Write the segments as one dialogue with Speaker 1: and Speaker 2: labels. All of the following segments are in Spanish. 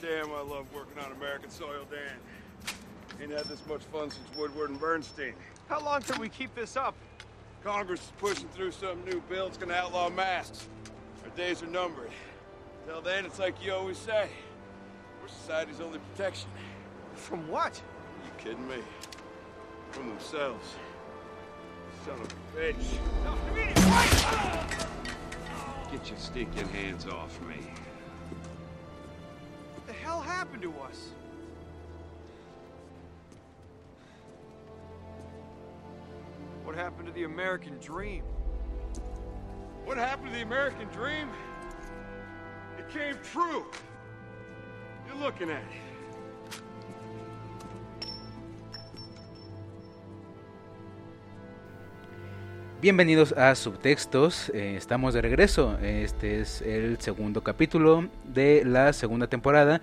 Speaker 1: Damn, I love working on American soil, Dan. Ain't had this much fun since Woodward and Bernstein.
Speaker 2: How long can we keep this up?
Speaker 1: Congress is pushing through some new bill that's gonna outlaw masks. Our days are numbered. Till then, it's like you always say. We're society's only protection.
Speaker 2: From what?
Speaker 1: Are you kidding me? From themselves. Son of a bitch.
Speaker 2: No, I mean, what?
Speaker 1: Get your stinking hands off me.
Speaker 2: What happened to us? What happened to the American dream?
Speaker 1: What happened to the American dream? It came true. You're looking at it.
Speaker 3: Bienvenidos a Subtextos, eh, estamos de regreso, este es el segundo capítulo de la segunda temporada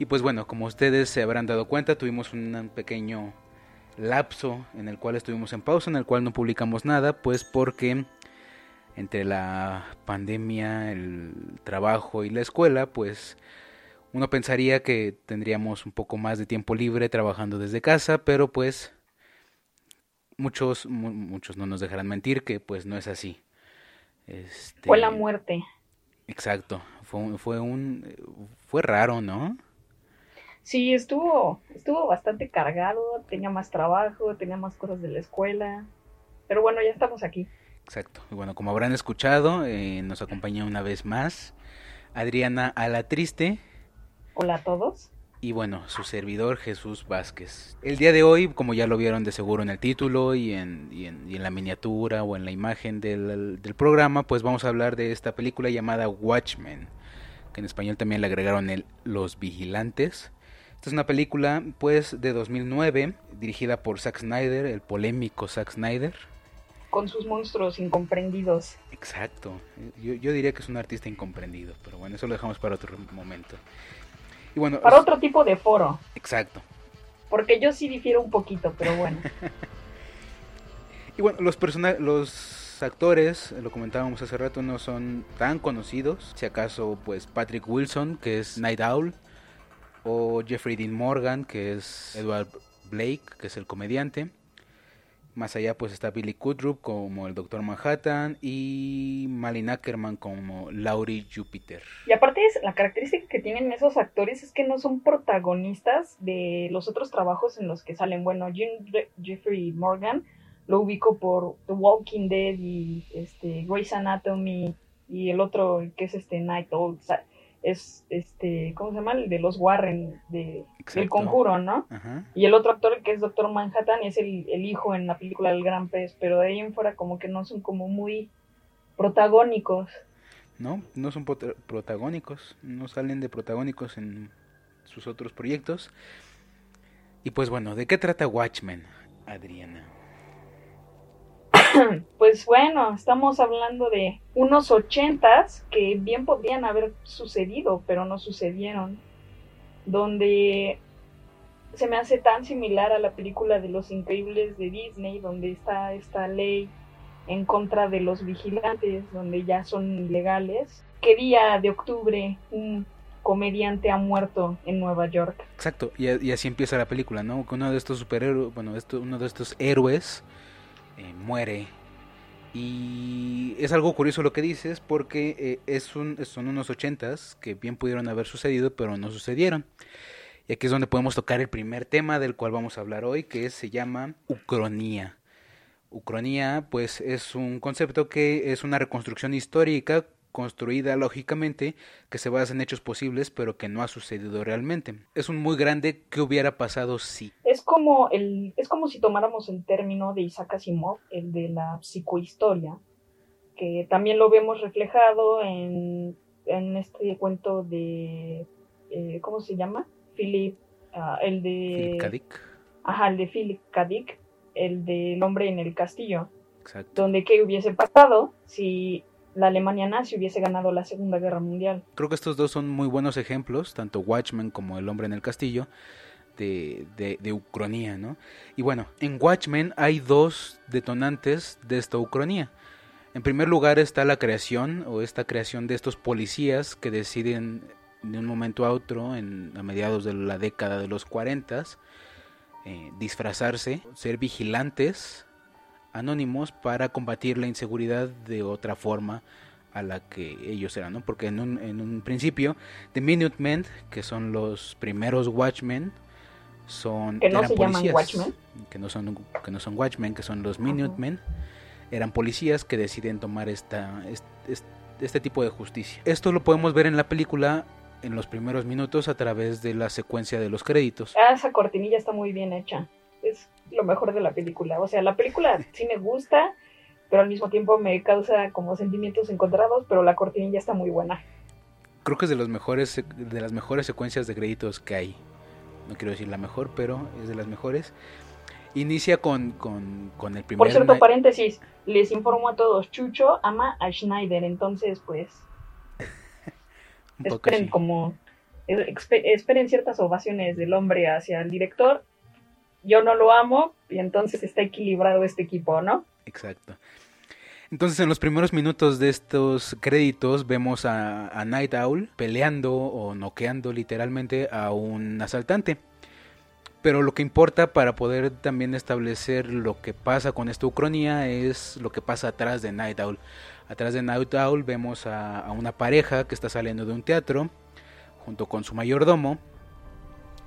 Speaker 3: y pues bueno, como ustedes se habrán dado cuenta, tuvimos un pequeño lapso en el cual estuvimos en pausa, en el cual no publicamos nada, pues porque entre la pandemia, el trabajo y la escuela, pues uno pensaría que tendríamos un poco más de tiempo libre trabajando desde casa, pero pues muchos mu- muchos no nos dejarán mentir que pues no es así. Este,
Speaker 4: Fue la muerte.
Speaker 3: Exacto, fue un, fue un fue raro, ¿no?
Speaker 4: Sí, estuvo, estuvo bastante cargado, tenía más trabajo, tenía más cosas de la escuela. Pero bueno, ya estamos aquí.
Speaker 3: Exacto. Y bueno, como habrán escuchado, eh, nos acompaña una vez más Adriana Alatriste
Speaker 4: Hola a todos.
Speaker 3: Y bueno, su servidor Jesús Vázquez. El día de hoy, como ya lo vieron de seguro en el título y en, y en, y en la miniatura o en la imagen del, del programa, pues vamos a hablar de esta película llamada Watchmen, que en español también le agregaron el Los Vigilantes. Esta es una película pues de 2009, dirigida por Zack Snyder, el polémico Zack Snyder.
Speaker 4: Con sus monstruos incomprendidos.
Speaker 3: Exacto. Yo, yo diría que es un artista incomprendido, pero bueno, eso lo dejamos para otro momento. Y bueno,
Speaker 4: Para
Speaker 3: es-
Speaker 4: otro tipo de foro.
Speaker 3: exacto.
Speaker 4: Porque yo sí difiero un poquito, pero bueno.
Speaker 3: Y bueno, los persona los actores, lo comentábamos hace rato, no son tan conocidos. Si acaso, pues Patrick Wilson, que es Night Owl, o Jeffrey Dean Morgan, que es Edward Blake, que es el comediante. Más allá, pues está Billy Kudrup como el Doctor Manhattan y Malin Ackerman como Laurie Jupiter.
Speaker 4: Y aparte, es, la característica que tienen esos actores es que no son protagonistas de los otros trabajos en los que salen. Bueno, Jim Jeffrey Morgan lo ubico por The Walking Dead y este Grey's Anatomy y el otro que es este Night Owl. Es este, ¿cómo se llama? El de los Warren, de,
Speaker 3: Exacto.
Speaker 4: del conjuro, ¿no?
Speaker 3: Ajá.
Speaker 4: Y el otro actor que es Doctor Manhattan es el, el hijo en la película del Gran Pez, pero de ahí en fuera como que no son como muy protagónicos.
Speaker 3: No, no son prota- protagónicos, no salen de protagónicos en sus otros proyectos. Y pues bueno, ¿de qué trata Watchmen, Adriana?
Speaker 4: Pues bueno, estamos hablando de unos ochentas que bien podrían haber sucedido, pero no sucedieron. Donde se me hace tan similar a la película de Los Increíbles de Disney, donde está esta ley en contra de los vigilantes, donde ya son ilegales. ¿Qué día de octubre un comediante ha muerto en Nueva York?
Speaker 3: Exacto, y, así empieza la película, ¿no? Uno de estos superhéroes, bueno, uno de estos héroes eh, muere. Y es algo curioso lo que dices, porque eh, es son unos ochentas que bien pudieron haber sucedido, pero no sucedieron. Y aquí es donde podemos tocar el primer tema del cual vamos a hablar hoy, que se llama ucronía. Ucronía, pues, es un concepto que es una reconstrucción histórica construida lógicamente que se basa en hechos posibles pero que no ha sucedido realmente. Es un muy grande que hubiera pasado si.
Speaker 4: Es como el, es como si tomáramos el término de Isaac Asimov, el de la psicohistoria, que también lo vemos reflejado en, en este cuento de eh, ¿cómo se llama? Philip, ah, el de
Speaker 3: Philip K. Dick.
Speaker 4: ajá, el de Philip K. Dick, el del hombre en el castillo,
Speaker 3: Exacto.
Speaker 4: donde qué hubiese pasado si la Alemania nazi hubiese ganado la Segunda Guerra Mundial.
Speaker 3: Creo que estos dos son muy buenos ejemplos, tanto Watchmen como El hombre en el castillo, de, de, ¿no? Y bueno, en Watchmen hay dos detonantes de esta ucronía. En primer lugar está la creación o esta creación de estos policías que deciden de un momento a otro, en, a mediados de la década de los 40, eh, disfrazarse, ser vigilantes anónimos para combatir la inseguridad de otra forma a la que ellos eran, ¿no? Porque en un, en un principio, The Minutemen, que son los primeros Watchmen, son
Speaker 4: Que no
Speaker 3: eran
Speaker 4: se llaman
Speaker 3: policías,
Speaker 4: Watchmen.
Speaker 3: que no son que no son Watchmen, que son los Minutemen, eran policías que deciden tomar esta est- est- este, tipo de justicia. Esto lo podemos ver en la película en los primeros minutos a través de la secuencia de los créditos.
Speaker 4: Ah, esa cortinilla está muy bien hecha. Es lo mejor de la película. O sea, la película sí me gusta, pero al mismo tiempo me causa como sentimientos encontrados, pero la cortinilla está muy buena.
Speaker 3: Creo que es de los mejores de las mejores secuencias de créditos que hay. No quiero decir la mejor, pero es de las mejores. Inicia con, con, con el primer
Speaker 4: Por cierto, paréntesis, les informo a todos, Chucho ama a Schneider, entonces pues esperen
Speaker 3: así.
Speaker 4: como eh, esperen ciertas ovaciones del hombre hacia el director. Yo no lo amo y entonces está equilibrado este equipo, ¿no?
Speaker 3: Exacto. Entonces en los primeros minutos de estos créditos vemos a, Night Owl peleando o noqueando literalmente a un asaltante. Pero lo que importa para poder también establecer lo que pasa con esta ucronía es lo que pasa atrás de Night Owl. Atrás de Night Owl vemos a una pareja que está saliendo de un teatro junto con su mayordomo.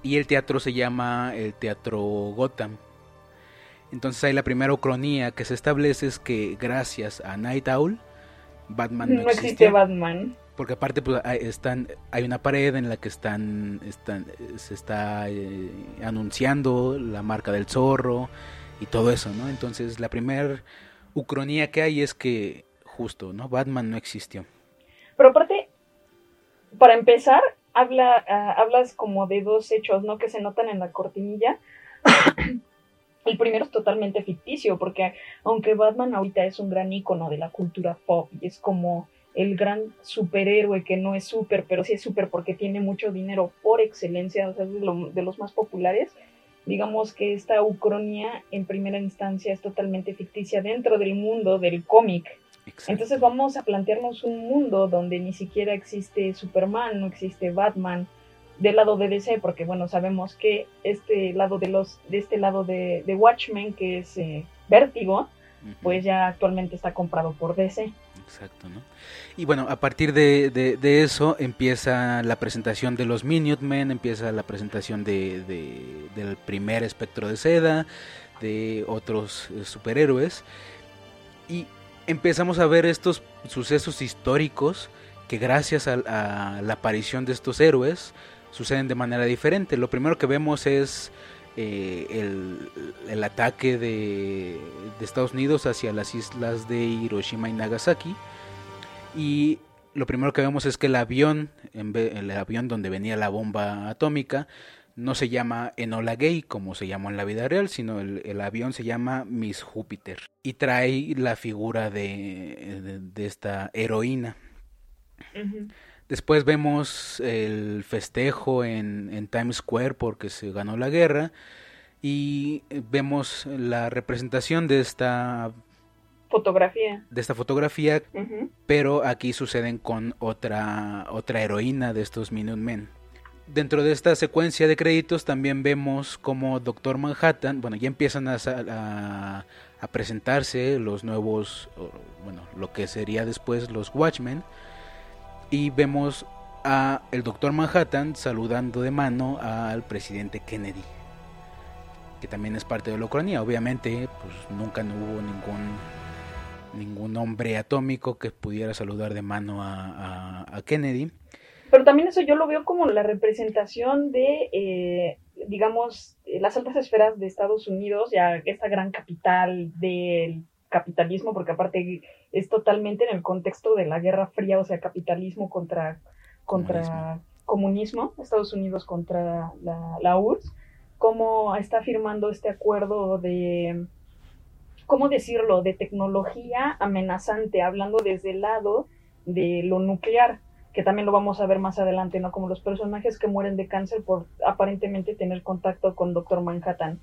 Speaker 3: Y el teatro se llama el Teatro Gotham. Entonces ahí la primera ucronía que se establece es que gracias a Night Owl, Batman no,
Speaker 4: No existe. Batman.
Speaker 3: Porque aparte pues, hay, están, hay una pared en la que están, están se está eh, anunciando la marca del zorro y todo eso, ¿no? Entonces la primera ucronía que hay es que justo, ¿no? Batman no existió.
Speaker 4: Pero aparte, para empezar, habla, ah, hablas como de dos hechos, ¿no? Que se notan en la cortinilla. El primero es totalmente ficticio, porque aunque Batman ahorita es un gran icono de la cultura pop y es como el gran superhéroe que no es super, pero sí es super porque tiene mucho dinero por excelencia, o sea, es de, lo- de los más populares. Digamos que esta ucronía en primera instancia es totalmente ficticia dentro del mundo del cómic.
Speaker 3: Exacto.
Speaker 4: Entonces vamos a plantearnos un mundo donde ni siquiera existe Superman, no existe Batman del lado de DC, porque bueno, sabemos que este lado de los, de este lado de, de Watchmen, que es eh, Vértigo, pues ya actualmente está comprado por DC.
Speaker 3: Exacto, ¿no? Y bueno, a partir de, de- de eso empieza la presentación de los Minutemen, empieza la presentación de, de- del primer espectro de seda, de otros eh, superhéroes, y empezamos a ver estos sucesos históricos que gracias a, a la aparición de estos héroes suceden de manera diferente. Lo primero que vemos es eh, el, ataque de, de Estados Unidos hacia las islas de Hiroshima y Nagasaki. Y lo primero que vemos es que el avión, el avión donde venía la bomba atómica, no se llama Enola Gay como se llamó en la vida real, sino el, el avión se llama Miss Júpiter. Y trae la figura de, de- de esta heroína. Después vemos el festejo en, en Times Square porque se ganó la guerra y vemos la representación de esta,
Speaker 4: Fotografía.
Speaker 3: de esta fotografía, pero aquí suceden con otra, otra heroína de estos Minutemen. Dentro de esta secuencia de créditos también vemos como Doctor Manhattan, bueno, ya empiezan a, presentarse los nuevos, bueno, lo que sería después los Watchmen, y vemos a el Doctor Manhattan saludando de mano al presidente Kennedy, que también es parte de la Ucrania. Obviamente, pues nunca no hubo ningún ningún hombre atómico que pudiera saludar de mano a- a Kennedy.
Speaker 4: Pero también eso yo lo veo como la representación de, eh, digamos, eh, las altas esferas de Estados Unidos, ya esta gran capital del capitalismo, porque aparte es totalmente en el contexto de la Guerra Fría, o sea, capitalismo contra, contra comunismo, Estados Unidos contra la, la URSS, cómo está firmando este acuerdo de, ¿cómo decirlo?, de tecnología amenazante, hablando desde el lado de lo nuclear que también lo vamos a ver más adelante, ¿no? Como los personajes que mueren de cáncer por aparentemente tener contacto con Doctor Manhattan.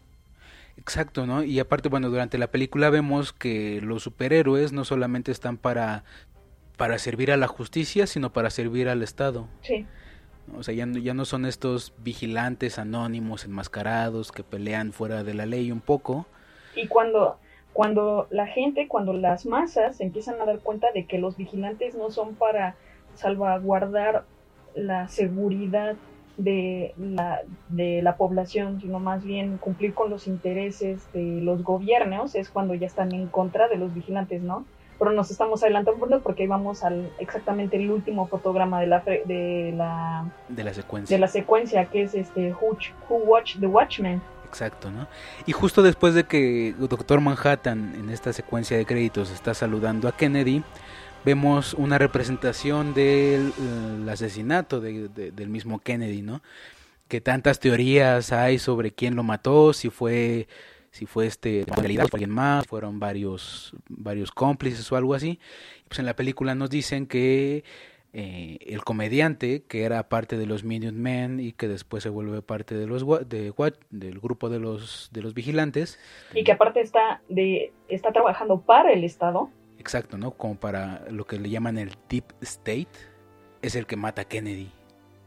Speaker 3: Exacto, ¿no? Y aparte, bueno, durante la película vemos que los superhéroes no solamente están para, para servir a la justicia, sino para servir al Estado.
Speaker 4: Sí.
Speaker 3: O sea, ya no, ya no son estos vigilantes anónimos, enmascarados, que pelean fuera de la ley un poco.
Speaker 4: Y cuando, cuando la gente, cuando las masas se empiezan a dar cuenta de que los vigilantes no son para salvaguardar la seguridad de la, de la población, sino más bien cumplir con los intereses de los gobiernos, es cuando ya están en contra de los vigilantes, ¿no? Pero nos estamos adelantando porque vamos al exactamente el último fotograma de la de la
Speaker 3: de la secuencia
Speaker 4: de la secuencia que es este Who, Who Watch the Watchmen.
Speaker 3: Exacto, ¿no? Y justo después de que Doctor Manhattan en esta secuencia de créditos está saludando a Kennedy, vemos una representación del asesinato del mismo Kennedy, ¿no? Que tantas teorías hay sobre quién lo mató, si fue si fue este realidad fue alguien más, fueron varios varios cómplices o algo así. Pues en la película nos dicen que eh, el comediante que era parte de los Men y que después se vuelve parte de los de, del grupo de los de los vigilantes
Speaker 4: y que aparte está de está trabajando para el Estado
Speaker 3: Exacto, ¿no? Como para lo que le llaman el Deep State, es el que mata a Kennedy.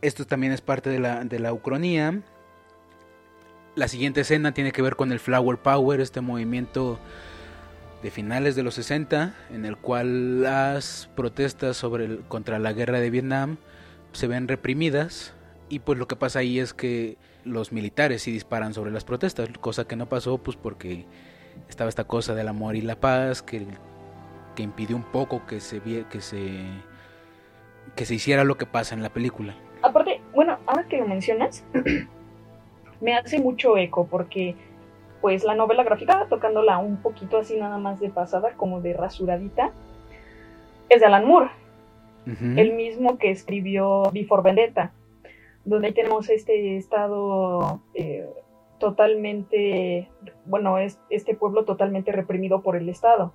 Speaker 3: Esto también es parte de la, de la ucronía. La siguiente escena tiene que ver con el Flower Power, este movimiento de finales de los 60, en el cual las protestas sobre el, contra la guerra de Vietnam se ven reprimidas y pues lo que pasa ahí es que los militares sí disparan sobre las protestas, cosa que no pasó pues porque estaba esta cosa del amor y la paz, que que impidió un poco que se que se que se hiciera lo que pasa en la película.
Speaker 4: Aparte, bueno, ahora que lo mencionas, me hace mucho eco porque pues la novela gráfica, tocándola un poquito así nada más de pasada, como de rasuradita, es de Alan Moore, el mismo que escribió Before Vendetta, donde tenemos este estado eh, totalmente, bueno, es este pueblo totalmente reprimido por el Estado.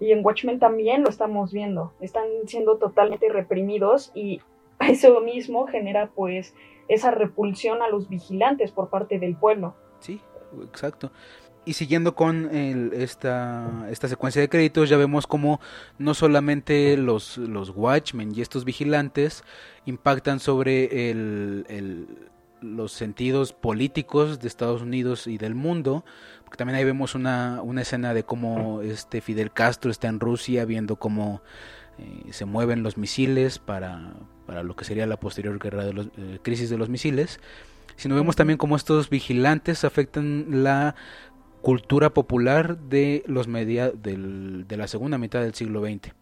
Speaker 4: Y en Watchmen también lo estamos viendo. Están siendo totalmente reprimidos y eso mismo genera pues esa repulsión a los vigilantes por parte del pueblo.
Speaker 3: Sí, exacto. Y siguiendo con esta, esta secuencia de créditos, ya vemos como no solamente los, los Watchmen y estos vigilantes impactan sobre el, los sentidos políticos de Estados Unidos y del mundo, porque también ahí vemos una, una escena de cómo este Fidel Castro está en Rusia viendo cómo eh, se mueven los misiles para, para, lo que sería la posterior guerra de los, eh, crisis de los misiles, sino vemos también cómo estos vigilantes afectan la cultura popular de los media del, de la segunda mitad del siglo XX.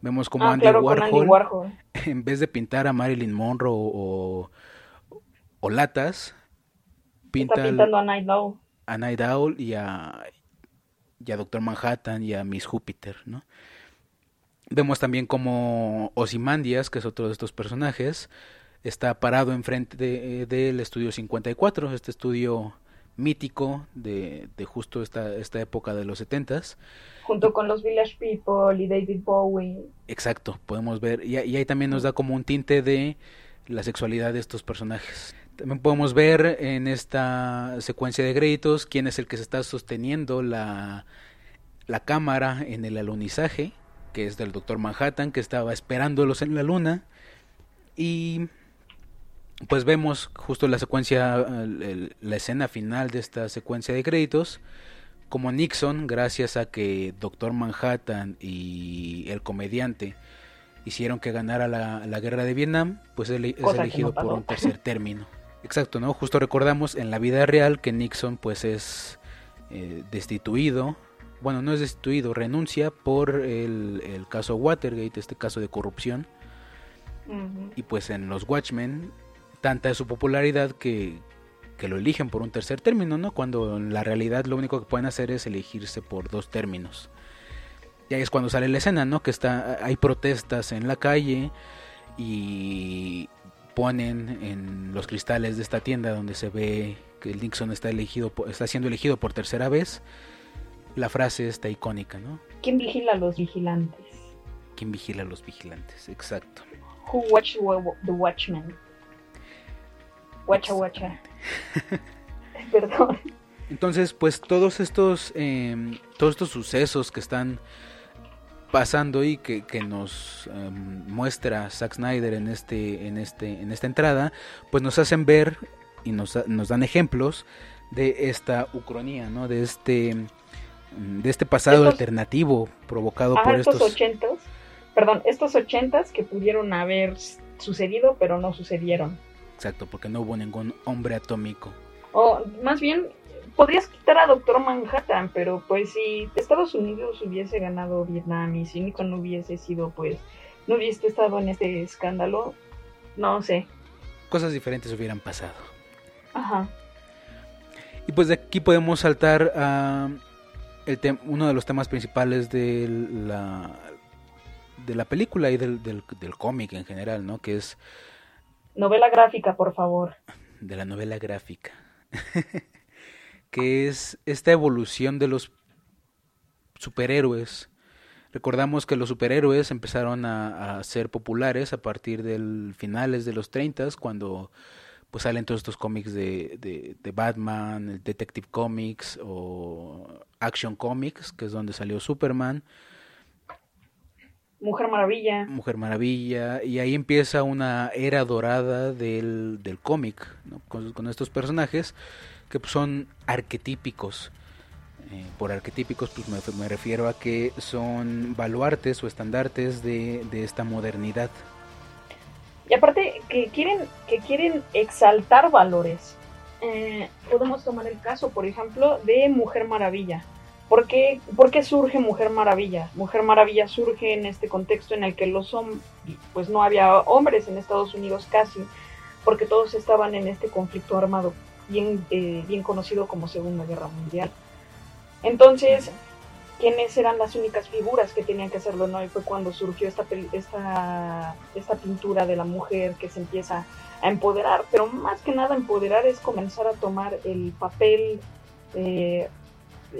Speaker 3: Vemos como
Speaker 4: ah,
Speaker 3: Andy, Warhol, en vez de pintar a Marilyn Monroe o, o latas,
Speaker 4: pinta está pintando a Night
Speaker 3: a Night Owl y a, y a Doctor Manhattan y a Miss Júpiter, ¿no? Vemos también como Ozymandias, que es otro de estos personajes, está parado enfrente del de, estudio 54, este estudio mítico de, de justo esta, esta época de los 70
Speaker 4: Junto con los Village People y David Bowie.
Speaker 3: Exacto, podemos ver, y, y ahí también nos da como un tinte de la sexualidad de estos personajes. También podemos ver en esta secuencia de créditos quién es el que se está sosteniendo la, la cámara en el alunizaje, que es del Doctor Manhattan, que estaba esperándolos en la luna. Y pues vemos justo la secuencia, la escena final de esta secuencia de créditos, como Nixon, gracias a que Doctor Manhattan y el comediante hicieron que ganara la, la guerra de Vietnam, pues es elegido por un tercer término. Exacto, ¿no? Justo recordamos en la vida real que Nixon pues es eh, destituido, bueno, no es destituido, renuncia por el, el caso Watergate, este caso de corrupción. Y pues en los Watchmen, tanta es su popularidad que, que lo eligen por un tercer término, ¿no? Cuando en la realidad lo único que pueden hacer es elegirse por dos términos. Y ahí es cuando sale la escena, ¿no? Que está, hay protestas en la calle y ponen en los cristales de esta tienda donde se ve que el Nixon está elegido está siendo elegido por tercera vez la frase está icónica no
Speaker 4: quién vigila a los vigilantes
Speaker 3: quién vigila a los vigilantes exacto.
Speaker 4: Who watch the watchmen watcha watcha perdón.
Speaker 3: Entonces pues todos estos em, todos estos sucesos que están pasando y que, que nos em, muestra Zack Snyder en este en este en esta entrada pues nos hacen ver y nos, nos dan ejemplos de esta ucronía no de este de este pasado
Speaker 4: Estos-
Speaker 3: alternativo provocado
Speaker 4: Ajá,
Speaker 3: por
Speaker 4: estos
Speaker 3: estos
Speaker 4: ochentas, perdón, estos ochentas que pudieron haber sucedido, pero no sucedieron.
Speaker 3: exacto porque no hubo ningún hombre atómico
Speaker 4: O más bien, podrías quitar a Doctor Manhattan, pero pues si Estados Unidos hubiese ganado Vietnam y si Nixon no hubiese sido, pues, no hubiese estado en este escándalo, no sé.
Speaker 3: cosas diferentes hubieran pasado
Speaker 4: Ajá.
Speaker 3: Y pues de aquí podemos saltar a el tem- uno de los temas principales de la, de la película y del, del, del cómic en general, ¿no? Que es
Speaker 4: Novela gráfica, por favor.
Speaker 3: de la novela gráfica. que es esta evolución de los superhéroes. Recordamos que los superhéroes empezaron a, a ser populares a partir del finales de los 30 cuando pues salen todos estos cómics de, de, de Batman, el Detective Comics o Action Comics, que es donde salió Superman,
Speaker 4: Mujer Maravilla.
Speaker 3: Mujer Maravilla, y ahí empieza una era dorada del, del cómic, ¿no? con, con estos personajes que son arquetípicos. Eh, por arquetípicos pues me, me refiero a que son baluartes o estandartes de, de esta modernidad.
Speaker 4: Y aparte que quieren, que quieren exaltar valores. Eh, podemos tomar el caso, por ejemplo, de Mujer Maravilla. ¿Por qué, por qué surge Mujer Maravilla? Mujer Maravilla surge en este contexto en el que los hombres, pues no había hombres en Estados Unidos casi, porque todos estaban en este conflicto armado, bien, eh, bien conocido como Segunda Guerra Mundial. Entonces, quiénes eran las únicas figuras que tenían que hacerlo, ¿no? Y fue cuando surgió esta, esta pintura de la mujer que se empieza a empoderar, pero más que nada empoderar es comenzar a tomar el papel eh,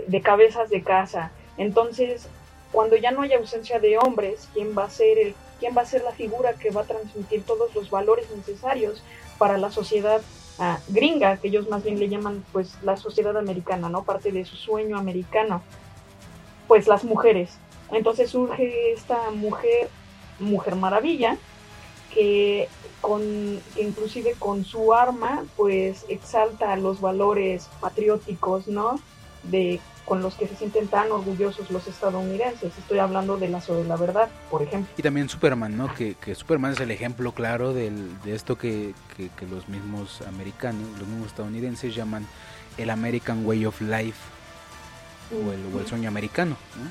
Speaker 4: de cabezas de casa. Entonces, cuando ya no hay ausencia de hombres, ¿quién va a ser el, quién va a ser la figura que va a transmitir todos los valores necesarios para la sociedad gringa, que ellos más bien le llaman pues la sociedad americana, ¿no? Parte de su sueño americano pues las mujeres. Entonces surge esta mujer, Mujer Maravilla, que con que inclusive con su arma pues exalta los valores patrióticos, ¿no? De con los que se sienten tan orgullosos los estadounidenses. Estoy hablando de Lazo de la Verdad, por ejemplo.
Speaker 3: Y también Superman, ¿no? Que, que Superman es el ejemplo claro del, de esto que, que, que los mismos americanos, los mismos estadounidenses llaman el American Way of Life o el, o el sueño americano, ¿no?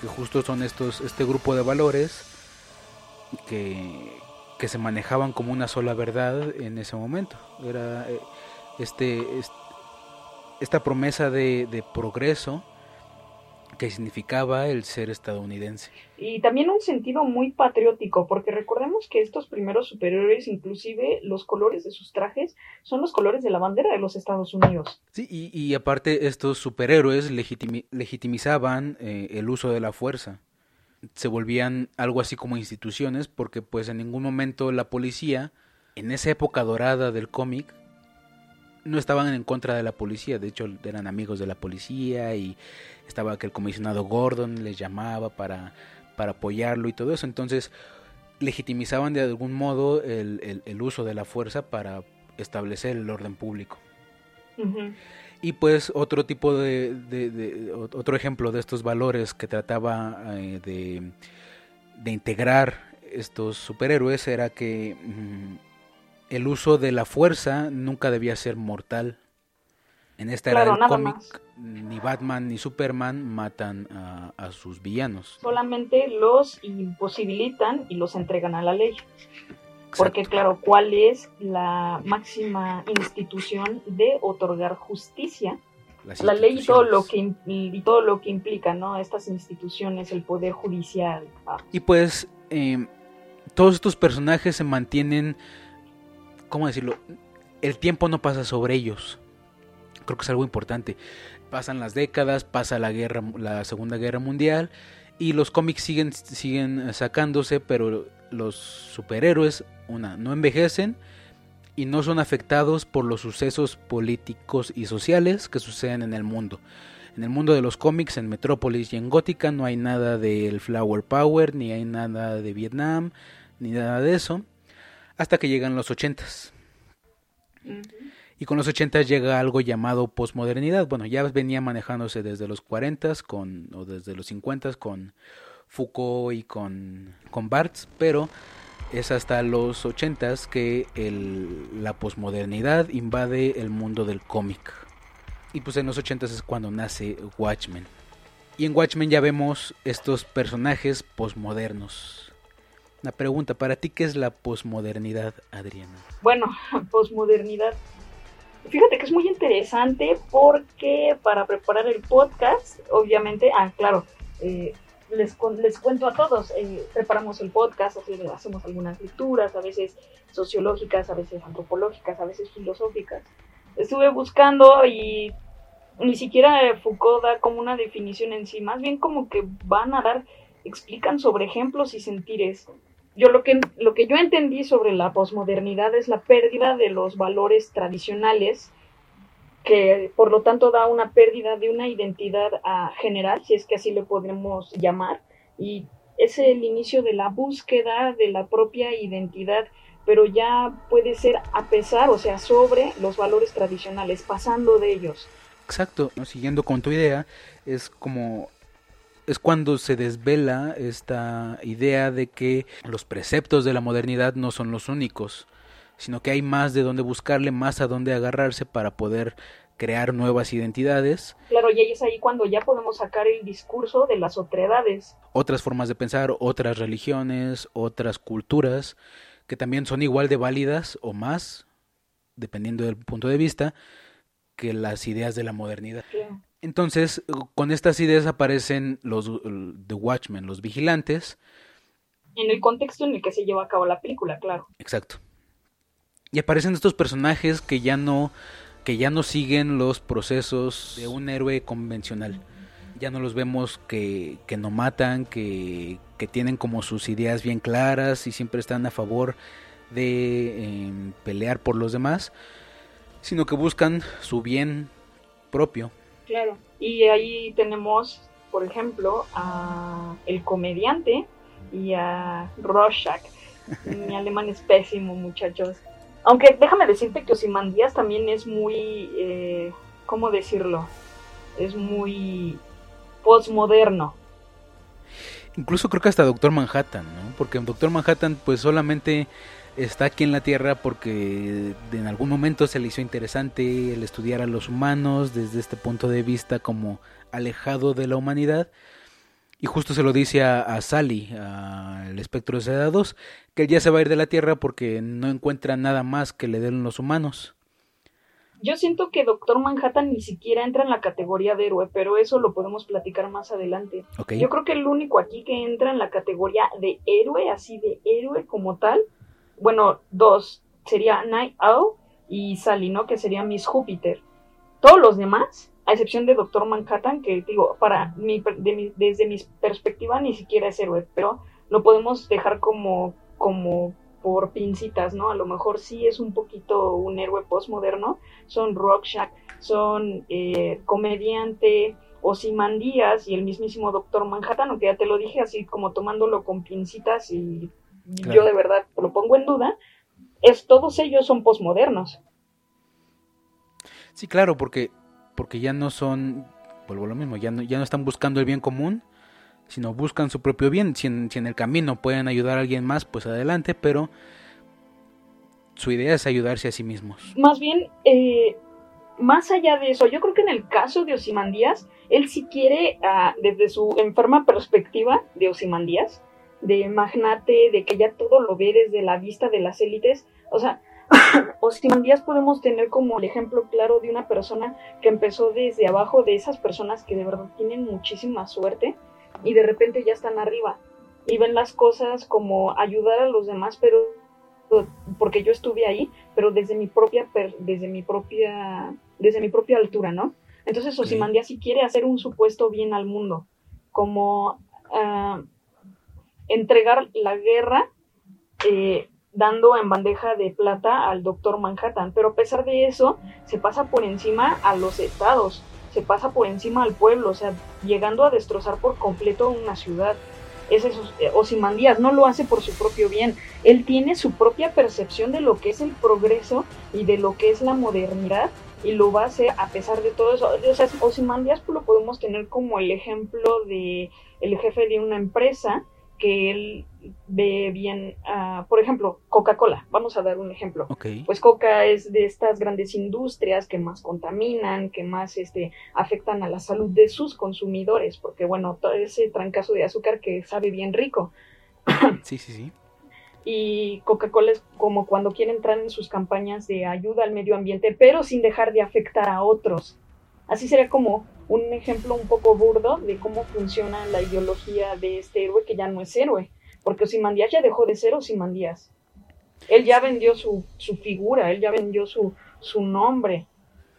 Speaker 3: que justo son estos este grupo de valores que, que se manejaban como una sola verdad en ese momento. Era eh, este, es- esta promesa de, de progreso que significaba el ser estadounidense.
Speaker 4: Y también un sentido muy patriótico, porque recordemos que estos primeros superhéroes, inclusive los colores de sus trajes, son los colores de la bandera de los Estados Unidos.
Speaker 3: Sí, y, y aparte estos superhéroes legitimi- legitimizaban eh, el uso de la fuerza. Se volvían algo así como instituciones porque pues en ningún momento la policía, en esa época dorada del cómic, no estaban en contra de la policía. De hecho eran amigos de la policía y estaba que el comisionado Gordon les llamaba para, para apoyarlo y todo eso. Entonces legitimizaban de algún modo el, el- el uso de la fuerza para establecer el orden público. Y pues otro tipo de, de- de- ot- otro ejemplo de estos valores que trataba eh, de, de integrar estos superhéroes era que mm, el uso de la fuerza nunca debía ser mortal. En esta era del cómic,
Speaker 4: más.
Speaker 3: ni Batman ni Superman matan a, a sus villanos.
Speaker 4: Solamente los imposibilitan y los entregan a la ley. Porque claro, ¿cuál es la máxima institución de otorgar justicia? La ley y todo lo que y todo lo que implica, ¿no? Estas instituciones, el poder judicial. ah,
Speaker 3: Y pues eh, todos estos personajes se mantienen, ¿cómo decirlo? El tiempo no pasa sobre ellos. Creo que es algo importante. Pasan las décadas, pasa la guerra, la Segunda Guerra Mundial y los cómics siguen siguen sacándose, pero los superhéroes una no envejecen y no son afectados por los sucesos políticos y sociales que suceden en el mundo. En el mundo de los cómics, en Metrópolis y en Gótica, no hay nada del Flower Power, ni hay nada de Vietnam, ni nada de eso, hasta que llegan los ochentas. Y con los ochentas llega algo llamado posmodernidad. Bueno, ya venía manejándose desde los cuarentas con, o desde los cincuentas con Foucault y con, con Barthes, pero es hasta los ochentas que el, la posmodernidad invade el mundo del cómic. Y pues en los ochentas es cuando nace Watchmen. Y en Watchmen ya vemos estos personajes posmodernos. Una pregunta, ¿para ti qué es la posmodernidad, Adriana?
Speaker 4: Bueno, posmodernidad. Fíjate que es muy interesante porque para preparar el podcast, obviamente, ah, claro, eh, les, les cuento a todos, eh, preparamos el podcast, hacemos algunas lecturas, a veces sociológicas, a veces antropológicas, a veces filosóficas. Estuve buscando y ni siquiera Foucault da como una definición en sí, más bien como que van a dar, explican sobre ejemplos y sentires. Yo lo que, lo que yo entendí sobre la posmodernidad es la pérdida de los valores tradicionales que por lo tanto da una pérdida de una identidad uh, general, si es que así le podemos llamar, y es el inicio de la búsqueda de la propia identidad, pero ya puede ser a pesar, o sea, sobre los valores tradicionales, pasando de ellos.
Speaker 3: Exacto, siguiendo con tu idea, es como es cuando se desvela esta idea de que los preceptos de la modernidad no son los únicos, sino que hay más de dónde buscarle, más a dónde agarrarse para poder crear nuevas identidades.
Speaker 4: Claro, y ahí es ahí cuando ya podemos sacar el discurso de las otredades.
Speaker 3: Otras formas de pensar, otras religiones, otras culturas, que también son igual de válidas o más, dependiendo del punto de vista, que las ideas de la modernidad.
Speaker 4: Claro.
Speaker 3: Entonces, con estas ideas aparecen los The Watchmen, los vigilantes.
Speaker 4: En el contexto en el que se lleva a cabo la película, claro.
Speaker 3: Exacto. Y aparecen estos personajes que ya no que ya no siguen los procesos de un héroe convencional. Ya no los vemos que, que no matan, que, que, tienen como sus ideas bien claras y siempre están a favor de eh, pelear por los demás, sino que buscan su bien propio.
Speaker 4: Claro, y ahí tenemos, por ejemplo, a el comediante y a Rorschach. Mi alemán es pésimo, muchachos. Aunque déjame decirte que Osimandías también es muy, eh, ¿cómo decirlo? Es muy postmoderno.
Speaker 3: Incluso creo que hasta Doctor Manhattan, ¿no? Porque Doctor Manhattan pues solamente está aquí en la Tierra porque en algún momento se le hizo interesante el estudiar a los humanos desde este punto de vista como alejado de la humanidad. Y justo se lo dice a, a Sally, al espectro de Seda 2, que él ya se va a ir de la Tierra porque no encuentra nada más que le den los humanos.
Speaker 4: Yo siento que Doctor Manhattan ni siquiera entra en la categoría de héroe, pero eso lo podemos platicar más adelante.
Speaker 3: Okay.
Speaker 4: Yo creo que el único aquí que entra en la categoría de héroe, así de héroe como tal, bueno, dos, sería Night Owl y Sally, ¿no? Que sería Miss Júpiter. Todos los demás a excepción de Doctor Manhattan, que digo, para mi, de mi, desde mi perspectiva ni siquiera es héroe, pero lo podemos dejar como, como por pincitas, ¿no? A lo mejor sí es un poquito un héroe postmoderno, son Rorschach, son eh, comediante, Osimandías y el mismísimo Doctor Manhattan, aunque ya te lo dije así como tomándolo con pincitas y claro. yo de verdad lo pongo en duda, es todos ellos son postmodernos.
Speaker 3: Sí, claro, porque porque ya no son, vuelvo a lo mismo, ya no, ya no están buscando el bien común, sino buscan su propio bien. Si en, si en, el camino pueden ayudar a alguien más, pues adelante, pero su idea es ayudarse a sí mismos.
Speaker 4: Más bien, eh, más allá de eso, yo creo que en el caso de Osimandías, él sí quiere, uh, desde su enferma perspectiva de Osimandías, de magnate, de que ya todo lo ve desde la vista de las élites, o sea, Osimandías podemos tener como el ejemplo claro de una persona que empezó desde abajo, de esas personas que de verdad tienen muchísima suerte y de repente ya están arriba y ven las cosas como ayudar a los demás, pero porque yo estuve ahí, pero desde mi propia desde mi propia desde mi propia altura, ¿no? Entonces Osimandías sí quiere hacer un supuesto bien al mundo, como uh, entregar la guerra eh, dando en bandeja de plata al doctor Manhattan, pero a pesar de eso se pasa por encima a los estados, se pasa por encima al pueblo, o sea, llegando a destrozar por completo una ciudad. Es eso, eh, no lo hace por su propio bien, él tiene su propia percepción de lo que es el progreso y de lo que es la modernidad y lo va a hacer a pesar de todo eso. O sea, lo podemos tener como el ejemplo de el jefe de una empresa que él ve bien, uh, por ejemplo, Coca-Cola, vamos a dar un ejemplo.
Speaker 3: Okay.
Speaker 4: Pues Coca es de estas grandes industrias que más contaminan, que más este, afectan a la salud de sus consumidores, porque bueno, todo ese trancazo de azúcar que sabe bien rico.
Speaker 3: Sí, sí, sí.
Speaker 4: Y Coca-Cola es como cuando quiere entrar en sus campañas de ayuda al medio ambiente, pero sin dejar de afectar a otros. Así sería como un ejemplo un poco burdo de cómo funciona la ideología de este héroe que ya no es héroe, porque Osimandías ya dejó de ser Osimandías. Él ya vendió su, su figura, él ya vendió su, su nombre,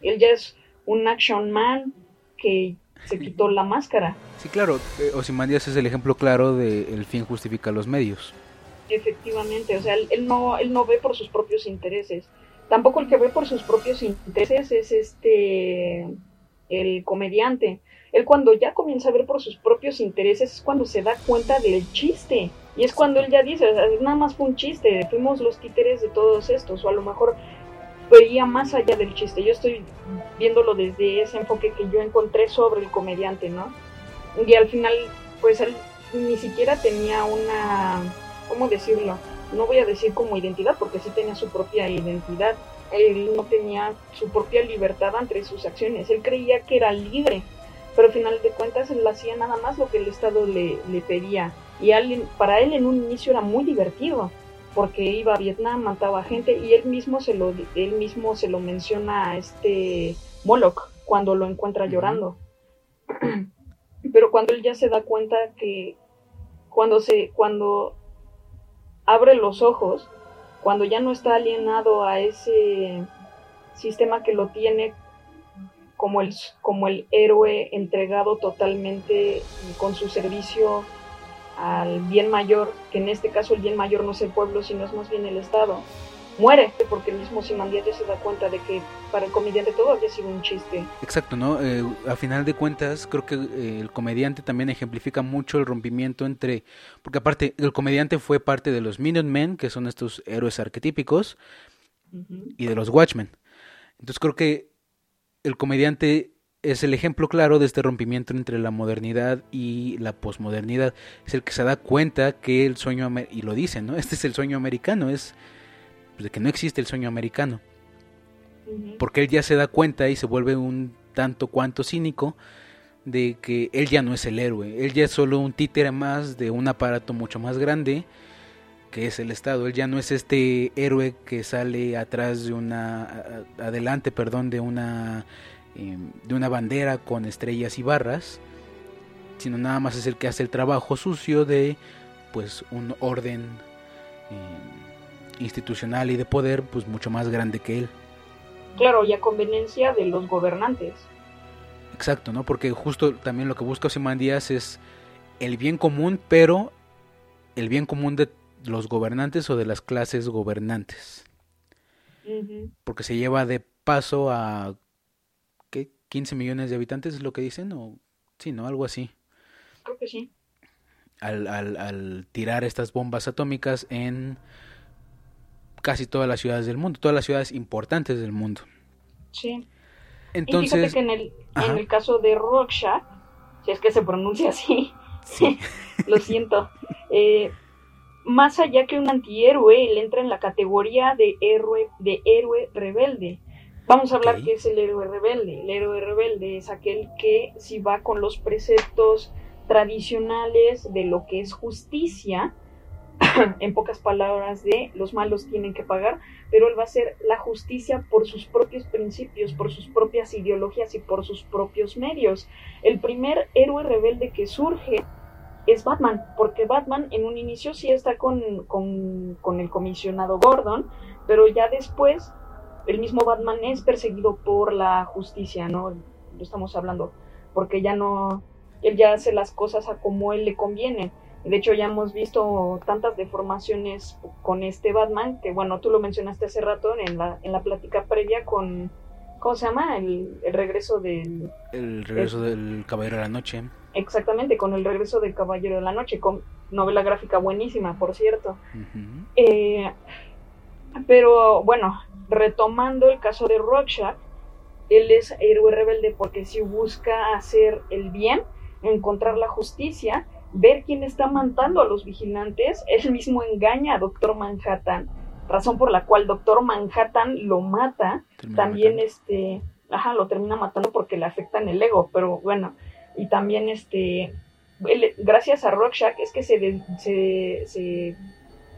Speaker 4: él ya es un action man que se quitó la máscara.
Speaker 3: Sí, claro, eh, Osimandías es el ejemplo claro de el fin justifica los medios.
Speaker 4: Efectivamente, o sea, él, él, no, él no ve por sus propios intereses. Tampoco el que ve por sus propios intereses es este el comediante. Él cuando ya comienza a ver por sus propios intereses es cuando se da cuenta del chiste. Y es cuando él ya dice, nada más fue un chiste, fuimos los títeres de todos estos, o a lo mejor veía más allá del chiste. Yo estoy viéndolo desde ese enfoque que yo encontré sobre el comediante, ¿no? Y al final, pues él ni siquiera tenía una, ¿cómo decirlo? No voy a decir como identidad, porque sí tenía su propia identidad, él no tenía su propia libertad entre sus acciones, él creía que era libre, pero al final de cuentas él hacía nada más lo que el Estado le, le pedía. Y alguien, para él en un inicio era muy divertido, porque iba a Vietnam, mataba gente, y él mismo se lo, él mismo se lo menciona a este Moloch cuando lo encuentra llorando. Pero cuando él ya se da cuenta que cuando se, cuando abre los ojos, cuando ya no está alienado a ese sistema que lo tiene como el, como el héroe entregado totalmente con su servicio al bien mayor, que en este caso el bien mayor no es el pueblo, sino es más bien el Estado, muere, porque el mismo Simandía ya se da cuenta de que para el comediante todo había sido un chiste.
Speaker 3: Exacto, ¿no? Eh, a final de cuentas, creo que eh, el comediante también ejemplifica mucho el rompimiento entre, porque aparte, el comediante fue parte de los Minutemen, que son estos héroes arquetípicos, uh -huh. y de los Watchmen. Entonces creo que el comediante es el ejemplo claro de este rompimiento entre la modernidad y la posmodernidad. Es el que se da cuenta que el sueño, y lo dicen, ¿no? Este es el sueño americano, es de que no existe el sueño americano. Uh -huh. Porque él ya se da cuenta y se vuelve un tanto cuanto cínico de que él ya no es el héroe, él ya es solo un títere más de un aparato mucho más grande que es el Estado. Él ya no es este héroe que sale atrás de una, adelante, perdón, de una, eh, de una bandera con estrellas y barras, sino nada más es el que hace el trabajo sucio de, pues, un orden eh, institucional y de poder, pues, mucho más grande que él.
Speaker 4: Claro, y a conveniencia de los gobernantes.
Speaker 3: Exacto, ¿no? Porque justo también lo que busca Osimandías es el bien común, pero el bien común de los gobernantes o de las clases gobernantes.
Speaker 4: Uh -huh.
Speaker 3: Porque se lleva de paso a ¿qué? 15 millones de habitantes es lo que dicen o sí, no, algo así.
Speaker 4: Creo que sí.
Speaker 3: Al, al, al tirar estas bombas atómicas en casi todas las ciudades del mundo, todas las ciudades importantes del mundo.
Speaker 4: Sí.
Speaker 3: Entonces,
Speaker 4: y fíjate que en el, en el caso de Rorschach, si es que se pronuncia así,
Speaker 3: sí.
Speaker 4: lo siento, eh, más allá que un antihéroe, él entra en la categoría de héroe, de héroe rebelde. Vamos a hablar que es el héroe rebelde. El héroe rebelde es aquel que si va con los preceptos tradicionales de lo que es justicia, en pocas palabras de los malos tienen que pagar, pero él va a hacer la justicia por sus propios principios, por sus propias ideologías y por sus propios medios. El primer héroe rebelde que surge es Batman, porque Batman en un inicio sí está con, con, con el comisionado Gordon, pero ya después el mismo Batman es perseguido por la justicia, ¿no? Lo estamos hablando, porque ya no, él ya hace las cosas a como él le conviene. De hecho, ya hemos visto tantas deformaciones con este Batman, que bueno, tú lo mencionaste hace rato en la, en la plática previa con, ¿cómo se llama? El, el regreso del...
Speaker 3: El regreso del Caballero de la Noche.
Speaker 4: Exactamente, con el regreso del Caballero de la Noche, con novela gráfica buenísima, por cierto. Eh, pero bueno, retomando el caso de Rorschach, él es héroe rebelde porque si busca hacer el bien, encontrar la justicia, ver quién está matando a los vigilantes, él mismo engaña a Doctor Manhattan, razón por la cual Doctor Manhattan lo mata,
Speaker 3: Termina
Speaker 4: también
Speaker 3: matando.
Speaker 4: este, ajá, lo termina matando porque le afectan el ego, pero bueno, y también este, él- gracias a Rorschach es que se, de- se, se,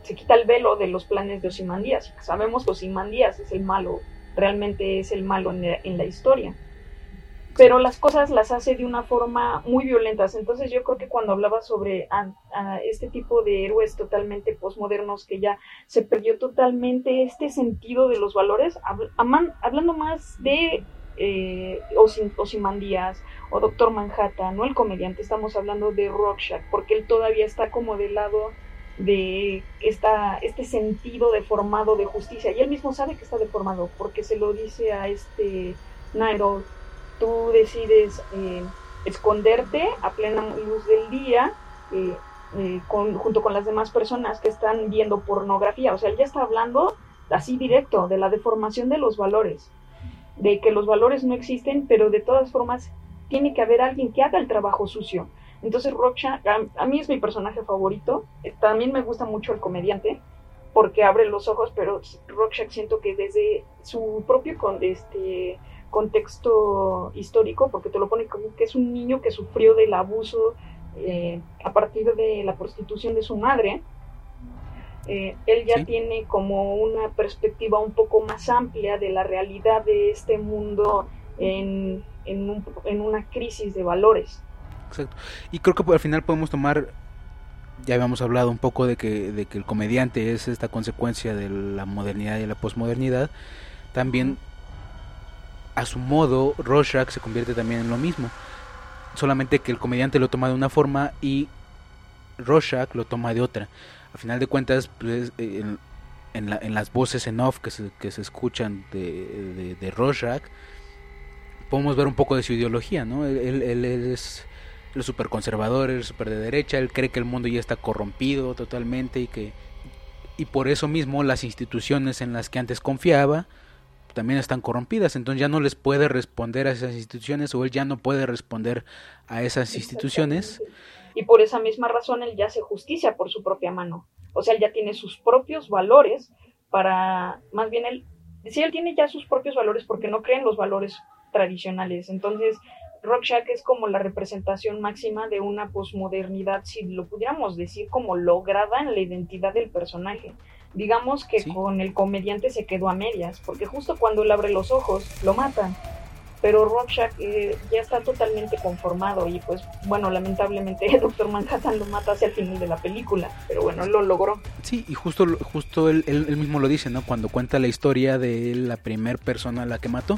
Speaker 4: se quita el velo de los planes de Ozymandias. Sabemos que Ozymandias es el malo, realmente es el malo en la, en la historia. Pero las cosas las hace de una forma muy violentas. Entonces yo creo que cuando hablaba sobre este tipo de héroes totalmente posmodernos que ya se perdió totalmente este sentido de los valores, hablando más de eh, Ozymandias o Doctor Manhattan, no el comediante, estamos hablando de Rorschach, porque él todavía está como del lado de esta, este sentido deformado de justicia. Y él mismo sabe que está deformado, porque se lo dice a este Nairo, tú decides eh, esconderte a plena luz del día, eh, eh, con- junto con las demás personas que están viendo pornografía. O sea, él ya está hablando así directo de la deformación de los valores, de que los valores no existen, pero de todas formas tiene que haber alguien que haga el trabajo sucio. Entonces Rorschach, a, mí es mi personaje favorito, también me gusta mucho el comediante, porque abre los ojos, pero Rorschach siento que desde su propio con, este, contexto histórico, porque te lo pone como que es un niño que sufrió del abuso eh, a partir de la prostitución de su madre, eh, él ya
Speaker 3: Sí.
Speaker 4: tiene como una perspectiva un poco más amplia de la realidad de este mundo en, en, un- en una crisis de valores.
Speaker 3: Exacto. Y creo que al final podemos tomar, ya habíamos hablado un poco de que, de que el comediante es esta consecuencia de la modernidad y la posmodernidad. También, a su modo, Rorschach se convierte también en lo mismo. Solamente que el comediante lo toma de una forma y Rorschach lo toma de otra. A final de cuentas, pues, en, la- en las voces en off que se, escuchan de, de, podemos ver un poco de su ideología, ¿no? Él es el súper conservador, el súper de derecha, él cree que el mundo ya está corrompido totalmente y que y por eso mismo las instituciones en las que antes confiaba también están corrompidas, entonces ya no les puede responder a esas instituciones o él ya no puede responder a esas instituciones.
Speaker 4: Y por esa misma razón él ya hace justicia por su propia mano. O sea, él ya tiene sus propios valores para, más bien él, sí, él tiene ya sus propios valores porque no cree en los valores tradicionales. Entonces, Rorschach es como la representación máxima de una posmodernidad, si lo pudiéramos decir, como lograda en la identidad del personaje. Digamos que
Speaker 3: Sí.
Speaker 4: con el comediante se quedó a medias, porque justo cuando él abre los ojos, lo matan. Pero Rorschach eh, ya está totalmente conformado y pues bueno, lamentablemente Doctor Manhattan lo mata hacia el final de la película, pero bueno, él lo logró.
Speaker 3: Sí, y justo, justo él, él- él mismo lo dice, ¿no? Cuando cuenta la historia de la primer persona a la que mató.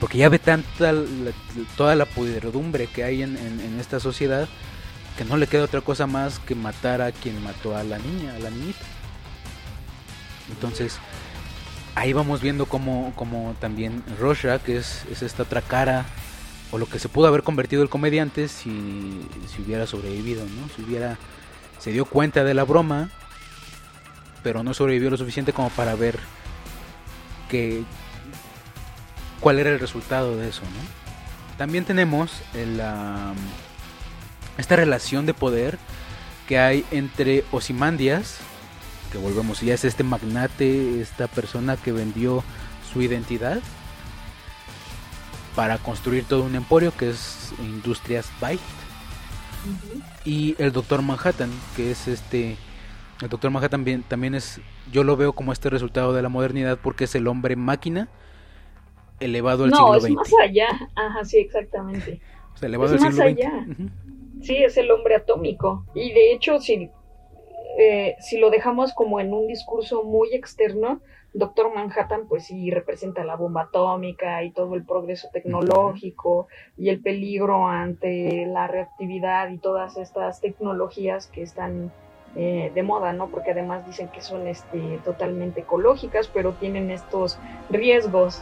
Speaker 3: Porque ya ve tanta la- toda la pudredumbre que hay en, en- en esta sociedad que no le queda otra cosa más que matar a quien mató a la niña, a la niñita. Entonces, ahí vamos viendo cómo, cómo también Rorschach es, es esta otra cara, o lo que se pudo haber convertido el comediante si, si hubiera sobrevivido, ¿no? Si hubiera, se dio cuenta de la broma, pero no sobrevivió lo suficiente como para ver que, cuál era el resultado de eso, ¿no? También tenemos el, esta relación de poder que hay entre Osimandias, que volvemos, ya es este magnate, esta persona que vendió su identidad para construir todo un emporio que es Industrias Byte y el Doctor Manhattan, que es este el Doctor Manhattan también, también es yo lo veo como este resultado de la modernidad porque es el hombre máquina elevado al
Speaker 4: No, es
Speaker 3: siglo
Speaker 4: más
Speaker 3: XX.
Speaker 4: allá. Ajá, sí, exactamente.
Speaker 3: O sea, elevado
Speaker 4: es
Speaker 3: al
Speaker 4: más
Speaker 3: siglo
Speaker 4: allá.
Speaker 3: XX.
Speaker 4: Sí, es el hombre atómico. Y de hecho, si, eh, si lo dejamos como en un discurso muy externo, Doctor Manhattan, pues sí representa la bomba atómica y todo el progreso tecnológico y el peligro ante la reactividad y todas estas tecnologías que están eh, de moda, ¿no? Porque además dicen que son este, totalmente ecológicas, pero tienen estos riesgos.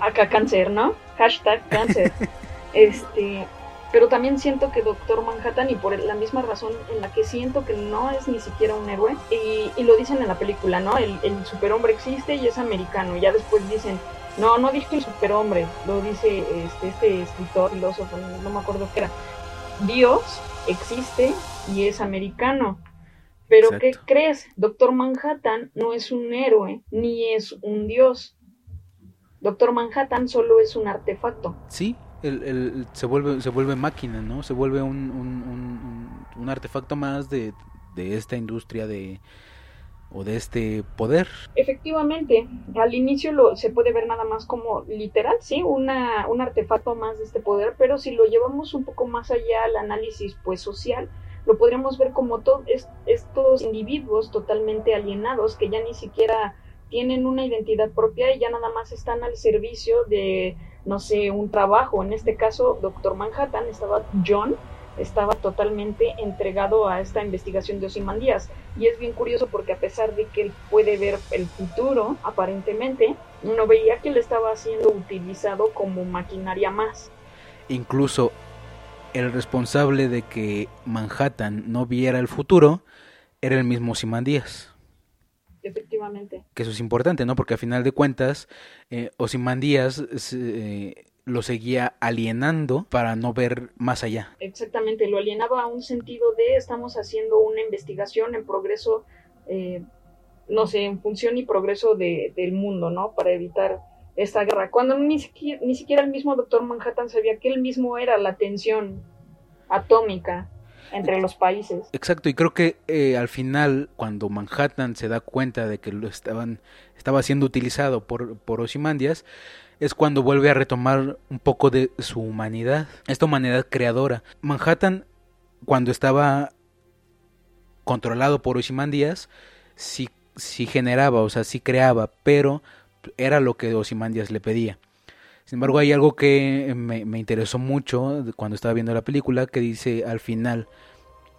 Speaker 4: Acá cáncer, ¿no? Hashtag cáncer. este, pero también siento que Doctor Manhattan, y por la misma razón en la que siento que no es ni siquiera un héroe, y, lo dicen en la película, ¿no? El, el superhombre existe y es americano, y ya después dicen, no, no dije el superhombre, lo dice este, este escritor, filósofo, no me acuerdo qué era. Dios existe y es americano. Pero ¿qué crees? Doctor Manhattan no es un héroe ni es un dios. Doctor Manhattan solo es un artefacto.
Speaker 3: Sí, el, se, vuelve, se vuelve máquina, ¿no? Se vuelve un, un, artefacto más de, de esta industria de, o de este poder.
Speaker 4: Efectivamente, al inicio lo, se puede ver nada más como literal, sí, una, un artefacto más de este poder, pero si lo llevamos un poco más allá al análisis pues social, lo podríamos ver como todos estos individuos totalmente alienados que ya ni siquiera tienen una identidad propia y ya nada más están al servicio de, no sé, un trabajo. En este caso, Doctor Manhattan estaba John, estaba totalmente entregado a esta investigación de Osimandías. Y es bien curioso porque a pesar de que él puede ver el futuro, aparentemente, no veía que él estaba siendo utilizado como maquinaria más.
Speaker 3: Incluso el responsable de que Manhattan no viera el futuro era el mismo Osimandías.
Speaker 4: Efectivamente.
Speaker 3: Que eso es importante, ¿no? Porque a final de cuentas, eh, Osimandías eh, lo seguía alienando para no ver más allá.
Speaker 4: Exactamente, lo alienaba a un sentido de estamos haciendo una investigación en progreso, eh, no sé, en función y progreso de, del mundo, ¿no? Para evitar esta guerra. Cuando ni siquiera, ni siquiera el mismo doctor Manhattan sabía que él mismo era la tensión atómica entre los países.
Speaker 3: Exacto, y creo que eh, al final, cuando Manhattan se da cuenta de que lo estaban, estaba siendo utilizado por, por Ozymandias, es cuando vuelve a retomar un poco de su humanidad, esta humanidad creadora. Manhattan, cuando estaba controlado por Ozymandias, sí, sí generaba, o sea, sí creaba, pero era lo que Ozymandias le pedía. Sin embargo, hay algo que me, me, interesó mucho cuando estaba viendo la película, que dice al final,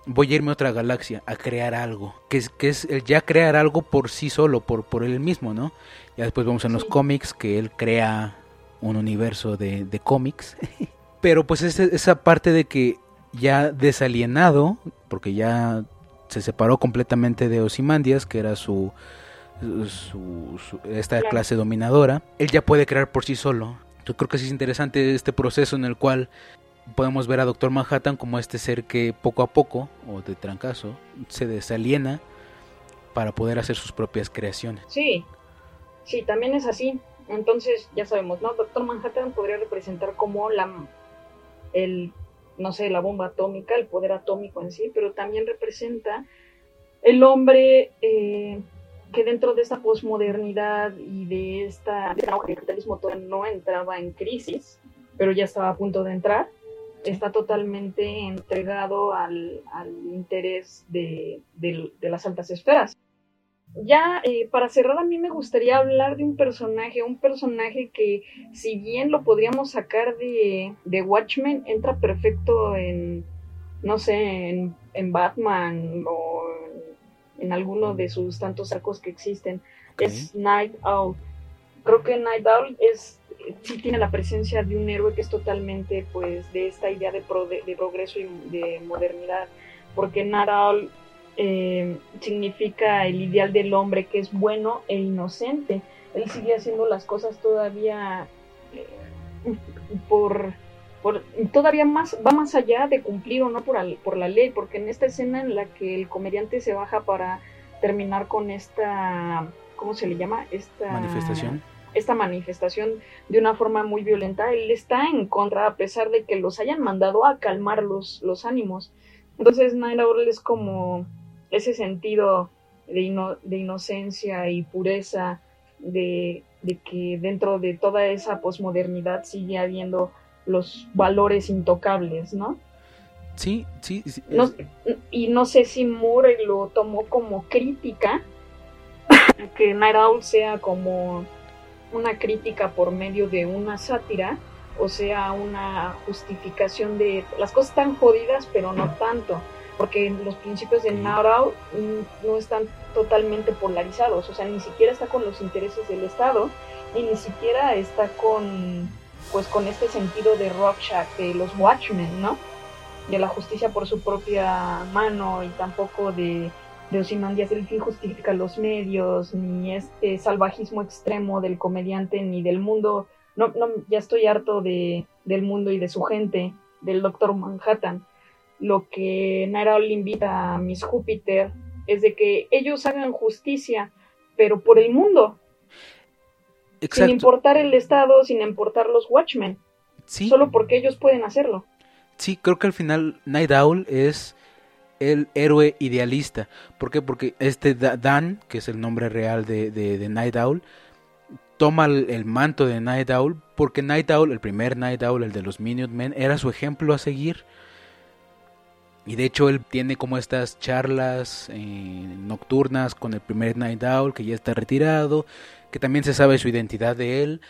Speaker 3: voy a irme a otra galaxia a crear algo, que es, que es el ya crear algo por sí solo, por, por él mismo, ¿no? Ya después vemos en los cómics que él crea un universo de, de cómics. Pero pues es esa parte de que ya desalienado, porque ya se separó completamente de Osimandias, que era su, su, esta clase dominadora, él ya puede crear por sí solo. Yo creo que sí es interesante este proceso en el cual podemos ver a Doctor Manhattan como este ser que poco a poco, o de trancazo, se desaliena para poder hacer sus propias creaciones.
Speaker 4: Sí, Sí, también es así. Entonces, ya sabemos, ¿no? Doctor Manhattan podría representar como la, el, no sé, la bomba atómica, el poder atómico en sí, pero también representa el hombre eh, que dentro de esta posmodernidad y de esta, el capitalismo todavía no entraba en crisis, pero ya estaba a punto de entrar, está totalmente entregado al, interés de las altas esferas. Ya eh, para cerrar a mí me gustaría hablar de un personaje, un personaje que si bien lo podríamos sacar de, de Watchmen, entra perfecto en, no sé, en, en Batman o en, alguno de sus tantos arcos que existen, es Night Owl. Creo que Night Owl es sí tiene la presencia de un héroe que es totalmente pues de esta idea de, de, progreso y de modernidad, porque Night Owl eh, significa el ideal del hombre que es bueno e inocente. Él sigue haciendo las cosas todavía eh, por, por, todavía más va más allá de cumplir o no por, por la ley, porque en esta escena en la que el comediante se baja para terminar con esta ¿cómo se le llama? esta
Speaker 3: manifestación
Speaker 4: esta manifestación de una forma muy violenta, él está en contra a pesar de que los hayan mandado a calmar los, los ánimos. Entonces Naila Orl es como ese sentido de, de inocencia y pureza, de, que dentro de toda esa posmodernidad sigue habiendo los valores intocables, ¿no?
Speaker 3: Sí, sí.
Speaker 4: y no sé si Moore lo tomó como crítica, que Night Owl sea como una crítica por medio de una sátira, o sea, una justificación de las cosas tan jodidas, pero no tanto porque los principios de Narao no están totalmente polarizados, o sea, ni siquiera está con los intereses del Estado y ni siquiera está con pues con este sentido de Rorschach, de los Watchmen, ¿no? De la justicia por su propia mano y tampoco de, de Ozymandias el fin justifica los medios, ni este salvajismo extremo del comediante, ni del mundo, no, no, ya estoy harto de, del mundo y de su gente, del Doctor Manhattan. Lo que Naira le invita a Miss Júpiter es de que ellos hagan justicia, pero por el mundo, sin importar el Estado, sin importar los Watchmen.
Speaker 3: Sí.
Speaker 4: Solo porque ellos pueden hacerlo.
Speaker 3: Sí, creo que al final Night Owl es el héroe idealista. ¿Por qué? Porque este Dan, que es el nombre real de, de, Night Owl, toma el, manto de Night Owl porque Night Owl, el primer Night Owl, el de los Minutemen, era su ejemplo a seguir. Y de hecho él tiene como estas charlas eh, nocturnas con el primer Night Owl que ya está retirado que también se sabe su identidad de él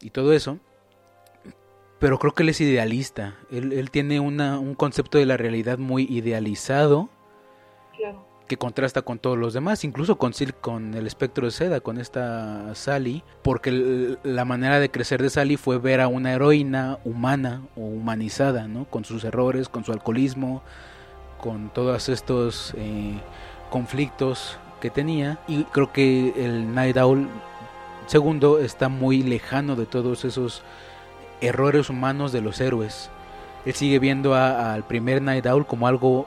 Speaker 3: y todo eso. Pero creo que él es idealista. Él, tiene una, un concepto de la realidad muy idealizado. Que contrasta con todos los demás, incluso con, con el espectro de seda, con esta Sally, porque la manera de crecer de Sally fue ver a una heroína humana o humanizada, ¿no? Con sus errores, con su alcoholismo, con todos estos eh, conflictos que tenía. Y creo que el Night Owl Segundo, está muy lejano de todos esos errores humanos de los héroes. Él sigue viendo al primer Night Owl como algo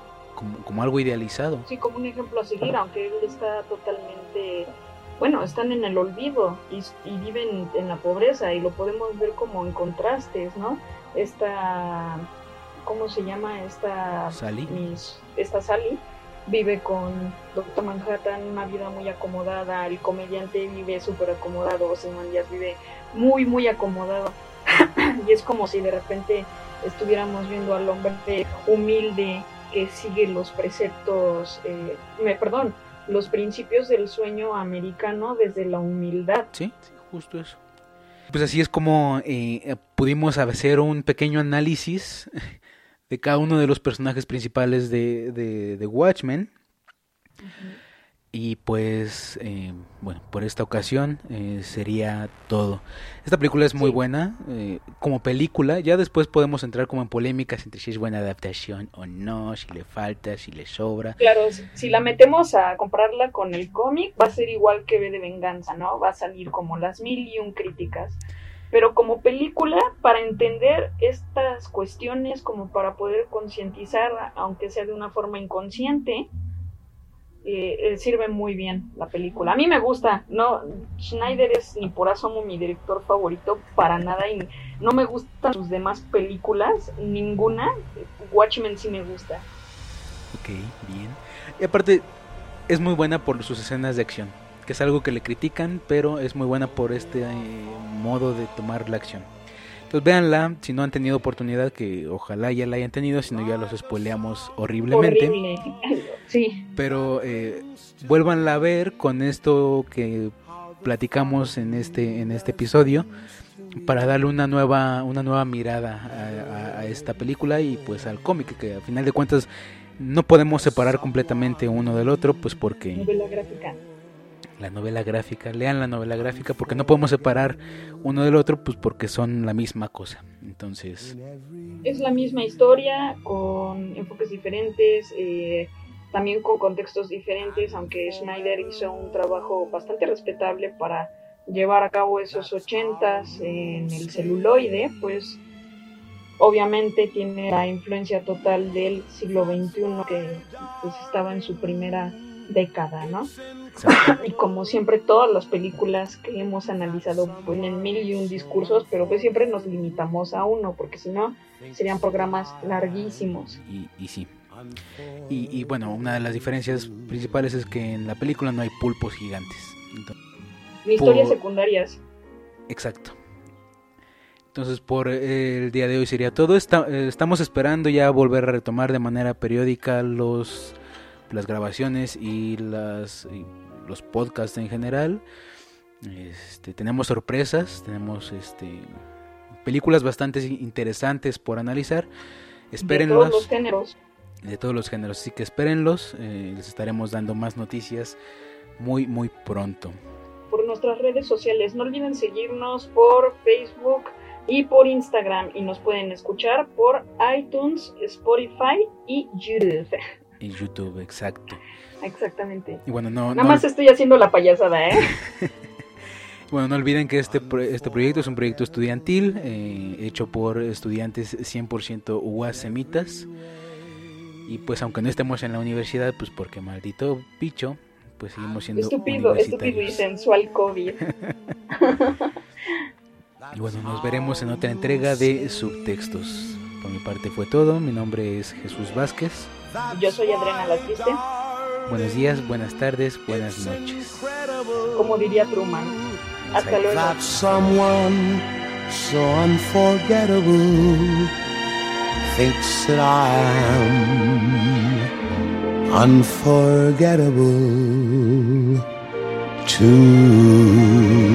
Speaker 3: como, algo idealizado.
Speaker 4: Sí, como un ejemplo a seguir, aunque él está totalmente, bueno, están en el olvido y, viven en la pobreza y lo podemos ver como en contrastes, ¿no? Esta, ¿cómo se llama? Esta
Speaker 3: Sally.
Speaker 4: esta Sally vive con Doctor Manhattan una vida muy acomodada, el comediante vive súper acomodado, Simon Díaz vive muy, muy acomodado. y es como si de repente estuviéramos viendo al hombre humilde que sigue los preceptos, eh, me, perdón, los principios del sueño americano desde la humildad.
Speaker 3: Sí, justo eso. Pues así es como eh, pudimos hacer un pequeño análisis de cada uno de los personajes principales de, de, Watchmen. Y pues, eh, bueno, por esta ocasión eh, sería todo. Esta película es muy buena eh, como película. Ya después podemos entrar como en polémicas entre si es buena adaptación o no, si le falta, si le sobra.
Speaker 4: Claro, si la metemos a comprarla con el cómic, va a ser igual que V de Venganza, ¿no? Va a salir como las mil y un críticas pero como película para entender estas cuestiones, como para poder concientizar, aunque sea de una forma inconsciente, eh, eh, sirve muy bien la película. A mí me gusta, no, Schneider es ni por asomo mi director favorito para nada y no me gustan sus demás películas, ninguna. Watchmen sí me gusta.
Speaker 3: Ok, bien. Y aparte es muy buena por sus escenas de acción que es algo que le critican, pero es muy buena por este eh, modo de tomar la acción. Entonces véanla, si no han tenido oportunidad, que ojalá ya la hayan tenido, si no ya los spoileamos horriblemente.
Speaker 4: Sí.
Speaker 3: Pero eh, vuélvanla a ver con esto que platicamos en este, en este episodio para darle una nueva, una nueva mirada a, a esta película y pues al cómic, que al final de cuentas no podemos separar completamente uno del otro, pues porque...
Speaker 4: Novela gráfica
Speaker 3: la novela gráfica, lean la novela gráfica porque no podemos separar uno del otro pues porque son la misma cosa. Entonces...
Speaker 4: Es la misma historia con enfoques diferentes, eh, también con contextos diferentes, aunque Schneider hizo un trabajo bastante respetable para llevar a cabo esos ochentas en el celuloide, pues obviamente tiene la influencia total del siglo XXI que pues, estaba en su primera década, ¿no? Y como siempre todas las películas que hemos analizado ponen mil y un discursos, pero pues siempre nos limitamos a uno, porque si no serían programas larguísimos.
Speaker 3: Y, y sí. Y, bueno, una de las diferencias principales es que en la película no hay pulpos gigantes.
Speaker 4: historias secundarias.
Speaker 3: Exacto. Entonces por el día de hoy sería todo. Eh, estamos esperando ya volver a retomar de manera periódica los las grabaciones y las los podcasts en general. Este, tenemos sorpresas, tenemos este películas bastante interesantes por analizar.
Speaker 4: Espérenlas. De todos los géneros.
Speaker 3: de todos los géneros. Así que espérenlos, eh, les estaremos dando más noticias muy, muy pronto.
Speaker 4: Por nuestras redes sociales, no olviden seguirnos por Facebook y por Instagram y nos pueden escuchar por iTunes, Spotify y YouTube.
Speaker 3: Y YouTube, exacto.
Speaker 4: Exactamente.
Speaker 3: Y bueno, no,
Speaker 4: Nada
Speaker 3: no-
Speaker 4: más estoy haciendo la payasada, ¿eh?
Speaker 3: Bueno, no olviden que este, este proyecto es un proyecto estudiantil eh, hecho por estudiantes 100% UASemitas. Y pues aunque no estemos en la universidad, pues porque maldito bicho, pues seguimos siendo
Speaker 4: Estúpido, estúpido y sensual COVID.
Speaker 3: Y bueno, nos veremos en otra entrega de subtextos. Por mi parte fue todo. Mi nombre es Jesús Vázquez.
Speaker 4: Yo soy Adriana Latriste,
Speaker 3: Buenos días, buenas tardes, buenas noches.
Speaker 4: como diría Truman. Hasta luego.
Speaker 5: Someone so unforgettable thinks that I am unforgettable too.